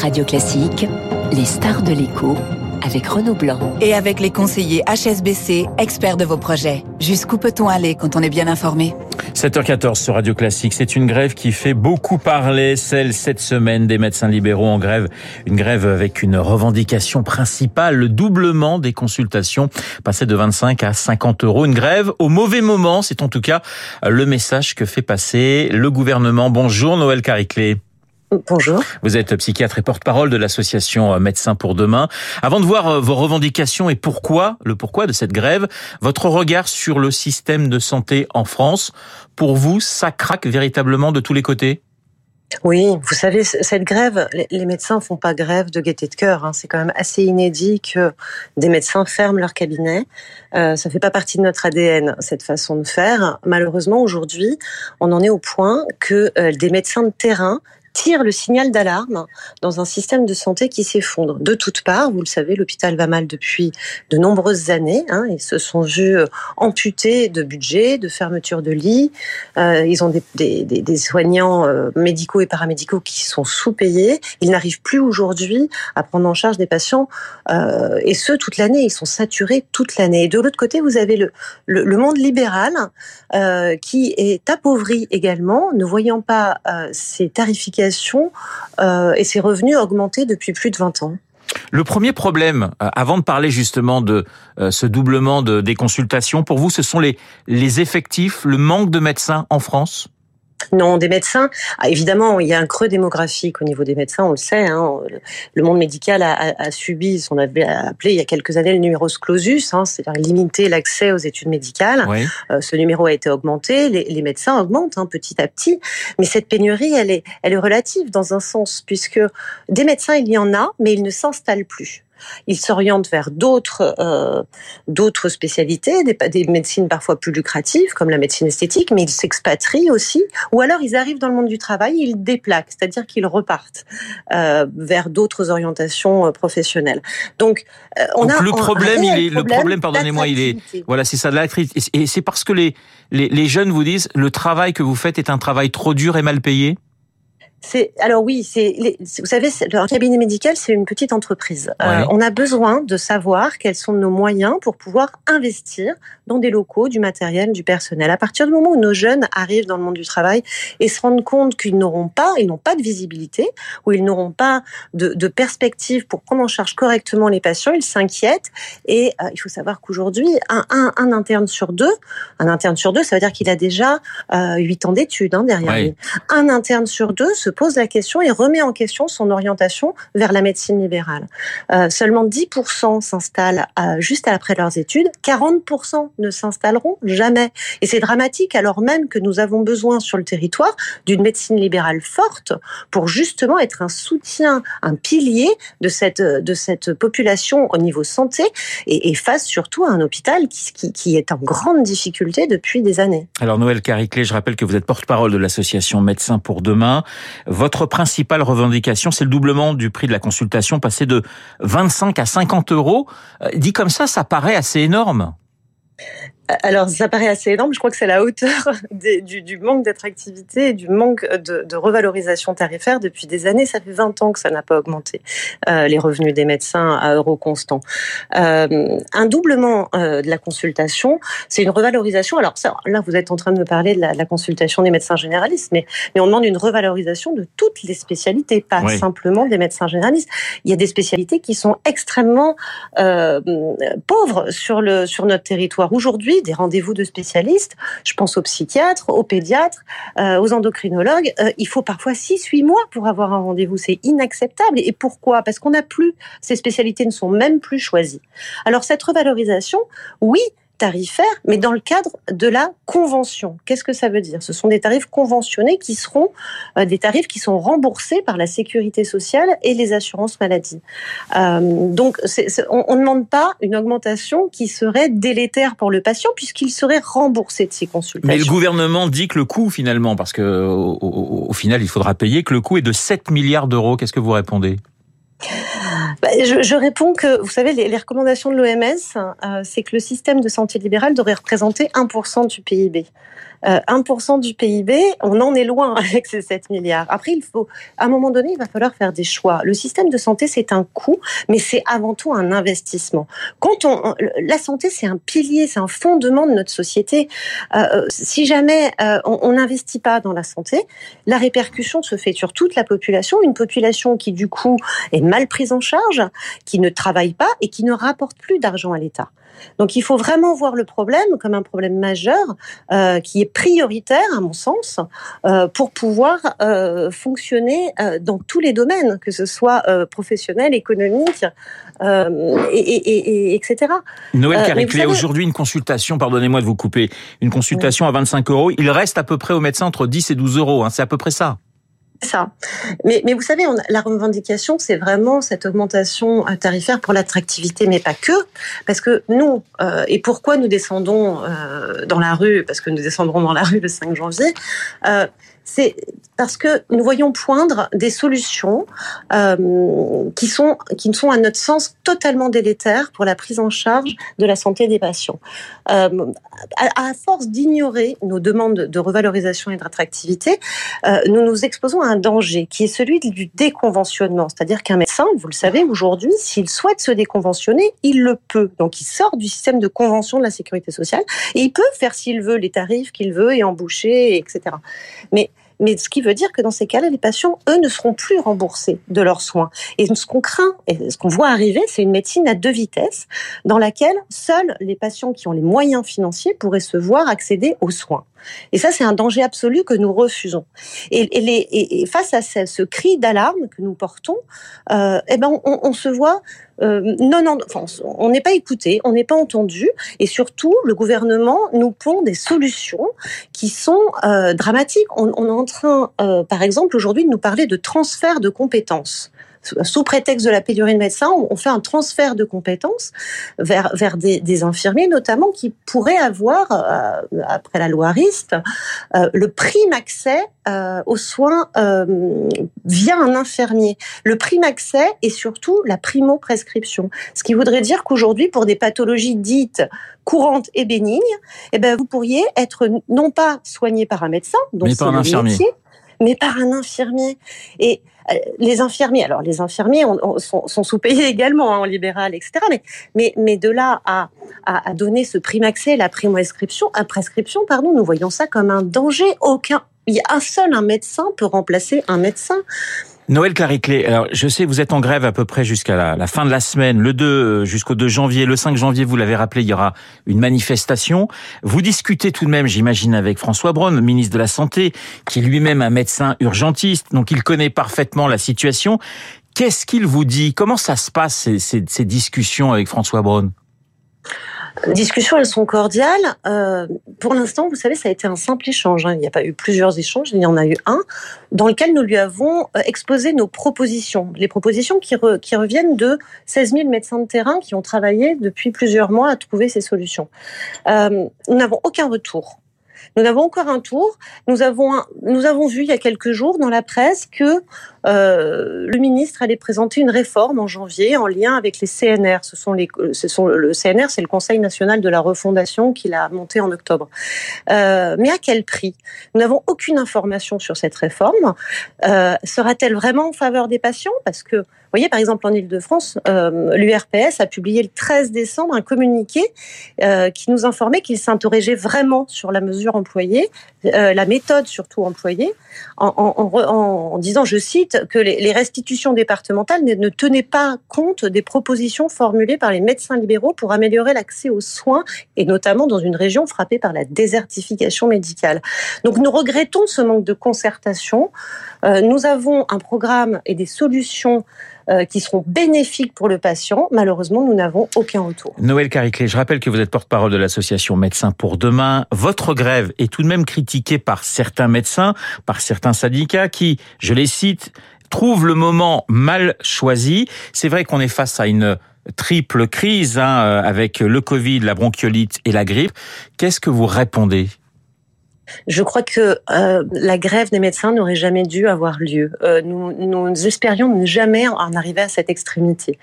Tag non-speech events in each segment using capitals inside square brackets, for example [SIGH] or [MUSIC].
Radio Classique, les stars de l'écho avec Renaud Blanc. Et avec les conseillers HSBC, experts de vos projets. Jusqu'où peut-on aller quand on est bien informé? 7h14 sur Radio Classique. C'est une grève qui fait beaucoup parler, celle cette semaine des médecins libéraux en grève. Une grève avec une revendication principale, le doublement des consultations, passé de 25 à 50 euros. Une grève au mauvais moment, c'est en tout cas le message que fait passer le gouvernement. Bonjour Noël Cariclé. Bonjour. Vous êtes psychiatre et porte-parole de l'association euh, Médecins pour demain. Avant de voir euh, vos revendications et pourquoi, le pourquoi de cette grève, votre regard sur le système de santé en France, pour vous, ça craque véritablement de tous les côtés? Oui, vous savez, cette grève, les médecins font pas grève de gaieté de cœur. Hein. C'est quand même assez inédit que des médecins ferment leur cabinet. Euh, ça fait pas partie de notre ADN cette façon de faire. Malheureusement, aujourd'hui, on en est au point que euh, des médecins de terrain tire le signal d'alarme dans un système de santé qui s'effondre. De toutes parts, vous le savez, l'hôpital va mal depuis de nombreuses années. Hein, ils se sont vus euh, amputés de budget, de fermeture de lits. Euh, ils ont des, soignants euh, médicaux et paramédicaux qui sont sous-payés. Ils n'arrivent plus aujourd'hui à prendre en charge des patients, et ce, toute l'année. Ils sont saturés toute l'année. Et de l'autre côté, vous avez le, le, monde libéral qui est appauvri également, ne voyant pas euh, ses euh, et ses revenus augmentés depuis plus de 20 ans. Le premier problème, euh, avant de parler justement de euh, ce doublement de, des consultations, pour vous, ce sont les effectifs, le manque de médecins en France? Non, des médecins. Ah, évidemment, il y a un creux démographique au niveau des médecins, on le sait. Hein. Le monde médical a, a, a, subi ce qu'on avait appelé il y a quelques années le numerus clausus, hein, c'est-à-dire limiter l'accès aux études médicales. Oui. Euh, ce numéro a été augmenté, les, les médecins augmentent hein, petit à petit, mais cette pénurie, elle est, elle est relative dans un sens, puisque des médecins, il y en a, mais ils ne s'installent plus. Ils s'orientent vers d'autres euh, d'autres spécialités, des, des, médecines parfois plus lucratives, comme la médecine esthétique, mais ils s'expatrient aussi, ou alors ils arrivent dans le monde du travail, ils déplaquent, c'est-à-dire qu'ils repartent euh, vers d'autres orientations euh, professionnelles. Donc, euh, on Donc a le problème, il est, le problème, pardonnez-moi, il est, voilà, c'est ça, et c'est parce que les, les les jeunes vous disent le travail que vous faites est un travail trop dur et mal payé? C'est alors oui, c'est vous savez, le cabinet médical, c'est une petite entreprise. Euh, ouais. Euh, on a besoin de savoir quels sont nos moyens pour pouvoir investir dans des locaux, du matériel, du personnel. À partir du moment où nos jeunes arrivent dans le monde du travail et se rendent compte qu'ils n'auront pas, ils n'ont pas de visibilité, ou ils n'auront pas de, de, perspective pour prendre en charge correctement les patients, ils s'inquiètent. Et euh, il faut savoir qu'aujourd'hui, un, un, un, interne sur deux, un interne sur deux, ça veut dire qu'il a déjà huit ans d'études hein, derrière lui. Un interne sur deux se pose la question et remet en question son orientation vers la médecine libérale. Euh, seulement 10% s'installent euh, juste après leurs études, 40% ne s'installeront jamais. Et c'est dramatique alors même que nous avons besoin sur le territoire d'une médecine libérale forte pour justement être un soutien, un pilier de cette, de cette population au niveau santé et, et face surtout à un hôpital qui, qui, qui, est en grande difficulté depuis des années. Alors Noël Cariclé, je rappelle que vous êtes porte-parole de l'association Médecins pour demain. Votre principale revendication, c'est le doublement du prix de la consultation, passé de 25 à 50 euros. Euh, dit comme ça, ça paraît assez énorme. Alors, ça paraît assez énorme. Je crois que c'est la hauteur [LAUGHS] des, du, du, manque d'attractivité et du manque de, de, revalorisation tarifaire depuis des années. Ça fait 20 ans que ça n'a pas augmenté euh, les revenus des médecins à euros constants. Euh, un doublement euh, de la consultation, c'est une revalorisation. Alors ça, là, vous êtes en train de me parler de la, de la, consultation des médecins généralistes, mais, mais on demande une revalorisation de toutes les spécialités, pas oui. simplement des médecins généralistes. Il y a des spécialités qui sont extrêmement euh, pauvres sur, le, sur notre territoire aujourd'hui des rendez-vous de spécialistes. Je pense aux psychiatres, aux pédiatres, euh, aux endocrinologues. Euh, il faut parfois 6-8 mois pour avoir un rendez-vous. C'est inacceptable. Et pourquoi? Parce qu'on n'a plus, ces spécialités ne sont même plus choisies. Alors cette revalorisation, oui, tarifaires, mais dans le cadre de la convention. Qu'est-ce que ça veut dire? Ce sont des tarifs conventionnés qui seront euh, des tarifs qui sont remboursés par la sécurité sociale et les assurances maladie. Euh, donc, on ne demande pas une augmentation qui serait délétère pour le patient puisqu'il serait remboursé de ses consultations. Mais le gouvernement dit que le coût finalement, parce que au final il faudra payer, que le coût est de 7 milliards d'euros. Qu'est-ce que vous répondez? Bah, je, réponds que, vous savez, les, recommandations de l'OMS, euh, c'est que le système de santé libérale devrait représenter 1% du PIB. 1% du PIB, on en est loin [LAUGHS] avec ces 7 milliards. Après, il faut, à un moment donné, il va falloir faire des choix. Le système de santé, c'est un coût, mais c'est avant tout un investissement. La santé, c'est un pilier, c'est un fondement de notre société. Euh, si jamais euh, on n'investit pas dans la santé, la répercussion se fait sur toute la population, une population qui du coup est mal prise en charge, qui ne travaille pas et qui ne rapporte plus d'argent à l'État. Donc il faut vraiment voir le problème comme un problème majeur euh, qui est prioritaire à mon sens euh, pour pouvoir euh, fonctionner dans tous les domaines, que ce soit professionnel, économique, et, et, et, etc. Noël Cariclé, aujourd'hui une consultation, pardonnez-moi de vous couper, une consultation à 25 euros, il reste à peu près au médecin entre 10 et 12 euros, hein, c'est à peu près ça ça. Mais, mais vous savez, on, la revendication, c'est vraiment cette augmentation euh, tarifaire pour l'attractivité, mais pas que. Parce que nous, euh, et pourquoi nous descendons euh, dans la rue, parce que nous descendrons dans la rue le 5 janvier, euh, c'est parce que nous voyons poindre des solutions euh, qui sont qui sont à notre sens totalement délétères pour la prise en charge de la santé des patients. Euh, à, force d'ignorer nos demandes de revalorisation et d'attractivité, euh, nous nous exposons à un danger qui est celui du déconventionnement, c'est-à-dire qu'un médecin, vous le savez aujourd'hui, s'il souhaite se déconventionner, il le peut. Donc il sort du système de convention de la sécurité sociale et il peut faire s'il veut les tarifs qu'il veut et embaucher, etc. Mais mais ce qui veut dire que dans ces cas-là, les patients, eux, ne seront plus remboursés de leurs soins. Et ce qu'on craint, et ce qu'on voit arriver, c'est une médecine à deux vitesses, dans laquelle seuls les patients qui ont les moyens financiers pourraient se voir accéder aux soins. Et ça, c'est un danger absolu que nous refusons. Et, face à ce, cri d'alarme que nous portons, euh, eh ben, on, se voit euh, non, non, enfin, on n'est pas écouté, on n'est pas entendu, et surtout, le gouvernement nous pond des solutions qui sont euh, dramatiques. On, est en train, par exemple, aujourd'hui, de nous parler de transfert de compétences sous prétexte de la pénurie de médecins, on fait un transfert de compétences vers, vers des, des infirmiers, notamment qui pourraient avoir, euh, après la loi RIST, euh, le prime accès euh, aux soins via un infirmier. Le prime accès et surtout la primo-prescription. Ce qui voudrait dire qu'aujourd'hui, pour des pathologies dites courantes et bénignes, eh ben, vous pourriez être non pas soigné par un médecin, donc mais par un infirmier. Métier, mais par un infirmier. Et euh, les infirmiers, alors les infirmiers on, on, sont, sous-payés également hein, en libéral, etc. Mais, mais, mais de là à, à, donner ce prime accès, la primo-prescription, à prescription, pardon, nous voyons ça comme un danger. Aucun, il y a un seul un médecin peut remplacer un médecin. Noël Clariclé, alors je sais vous êtes en grève à peu près jusqu'à la, fin de la semaine, le 2 euh, jusqu'au 2 janvier, le 5 janvier, vous l'avez rappelé, il y aura une manifestation. Vous discutez tout de même, j'imagine, avec François Braun, ministre de la Santé, qui est lui-même un médecin urgentiste, donc il connaît parfaitement la situation. Qu'est-ce qu'il vous dit? Comment ça se passe ces, ces, discussions avec François Braun? Discussions, elles sont cordiales. Euh, pour l'instant, vous savez, ça a été un simple échange. Hein. Il n'y a pas eu plusieurs échanges, il y en a eu un, dans lequel nous lui avons euh, exposé nos propositions. Les propositions qui, re, qui reviennent de 16 000 médecins de terrain qui ont travaillé depuis plusieurs mois à trouver ces solutions. Euh, nous n'avons aucun retour. Nous avons encore un tour. Nous avons, nous avons vu il y a quelques jours dans la presse que euh, le ministre allait présenter une réforme en janvier en lien avec les CNR. Ce sont les, ce sont le CNR, c'est le Conseil national de la refondation qu'il a monté en octobre. Euh, mais à quel prix? Nous n'avons aucune information sur cette réforme. Euh, Sera-t-elle vraiment en faveur des patients? Parce que vous voyez, par exemple, en Ile-de-France, l'URPS a publié le 13 décembre un communiqué qui nous informait qu'il s'interrogeait vraiment sur la mesure employée, euh, la méthode surtout employée, en, disant, je cite, que les, restitutions départementales ne, ne, tenaient pas compte des propositions formulées par les médecins libéraux pour améliorer l'accès aux soins, et notamment dans une région frappée par la désertification médicale. Donc nous regrettons ce manque de concertation. Euh, nous avons un programme et des solutions euh, qui seront bénéfiques pour le patient. Malheureusement, nous n'avons aucun retour. Noël Cariclé, je rappelle que vous êtes porte-parole de l'association Médecins pour demain. Votre grève est tout de même critiquée par certains médecins, par certains syndicats qui, je les cite, trouvent le moment mal choisi. C'est vrai qu'on est face à une triple crise hein, avec le Covid, la bronchiolite et la grippe. Qu'est-ce que vous répondez? Je crois que euh, la grève des médecins n'aurait jamais dû avoir lieu. Euh, nous, espérions ne jamais en arriver à cette extrémité.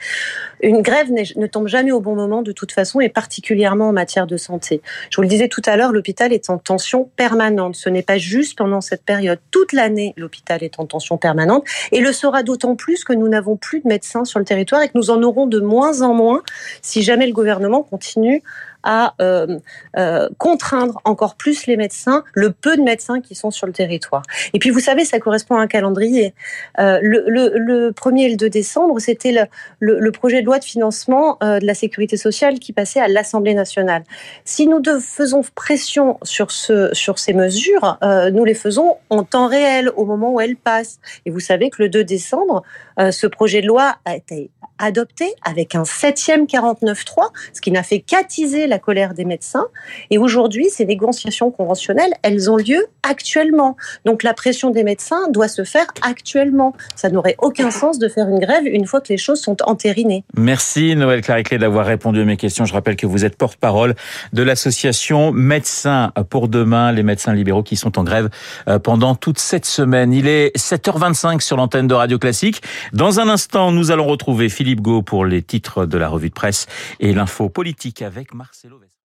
Une grève ne tombe jamais au bon moment de toute façon, et particulièrement en matière de santé. Je vous le disais tout à l'heure, l'hôpital est en tension permanente. Ce n'est pas juste pendant cette période. Toute l'année, l'hôpital est en tension permanente, et le sera d'autant plus que nous n'avons plus de médecins sur le territoire et que nous en aurons de moins en moins si jamais le gouvernement continue à euh, contraindre encore plus les médecins, le peu de médecins qui sont sur le territoire. Et puis vous savez, ça correspond à un calendrier. Euh, le, le, le 1er et le 2 décembre, c'était le, projet de loi de financement euh, de la sécurité sociale qui passait à l'Assemblée nationale. Si nous faisons pression sur, ce, sur ces mesures, euh, nous les faisons en temps réel, au moment où elles passent. Et vous savez que le 2 décembre, ce projet de loi a été adopté avec un septième 49.3, ce qui n'a fait qu'attiser la colère des médecins. Et aujourd'hui, ces négociations conventionnelles, elles ont lieu actuellement. Donc la pression des médecins doit se faire actuellement. Ça n'aurait aucun sens de faire une grève une fois que les choses sont entérinées. Merci Noël Clariclé d'avoir répondu à mes questions. Je rappelle que vous êtes porte-parole de l'association Médecins pour demain, les médecins libéraux qui sont en grève euh, pendant toute cette semaine. Il est 7h25 sur l'antenne de Radio Classique. Dans un instant, nous allons retrouver Philippe Gau pour les titres de la revue de presse et l'info politique avec Marcelo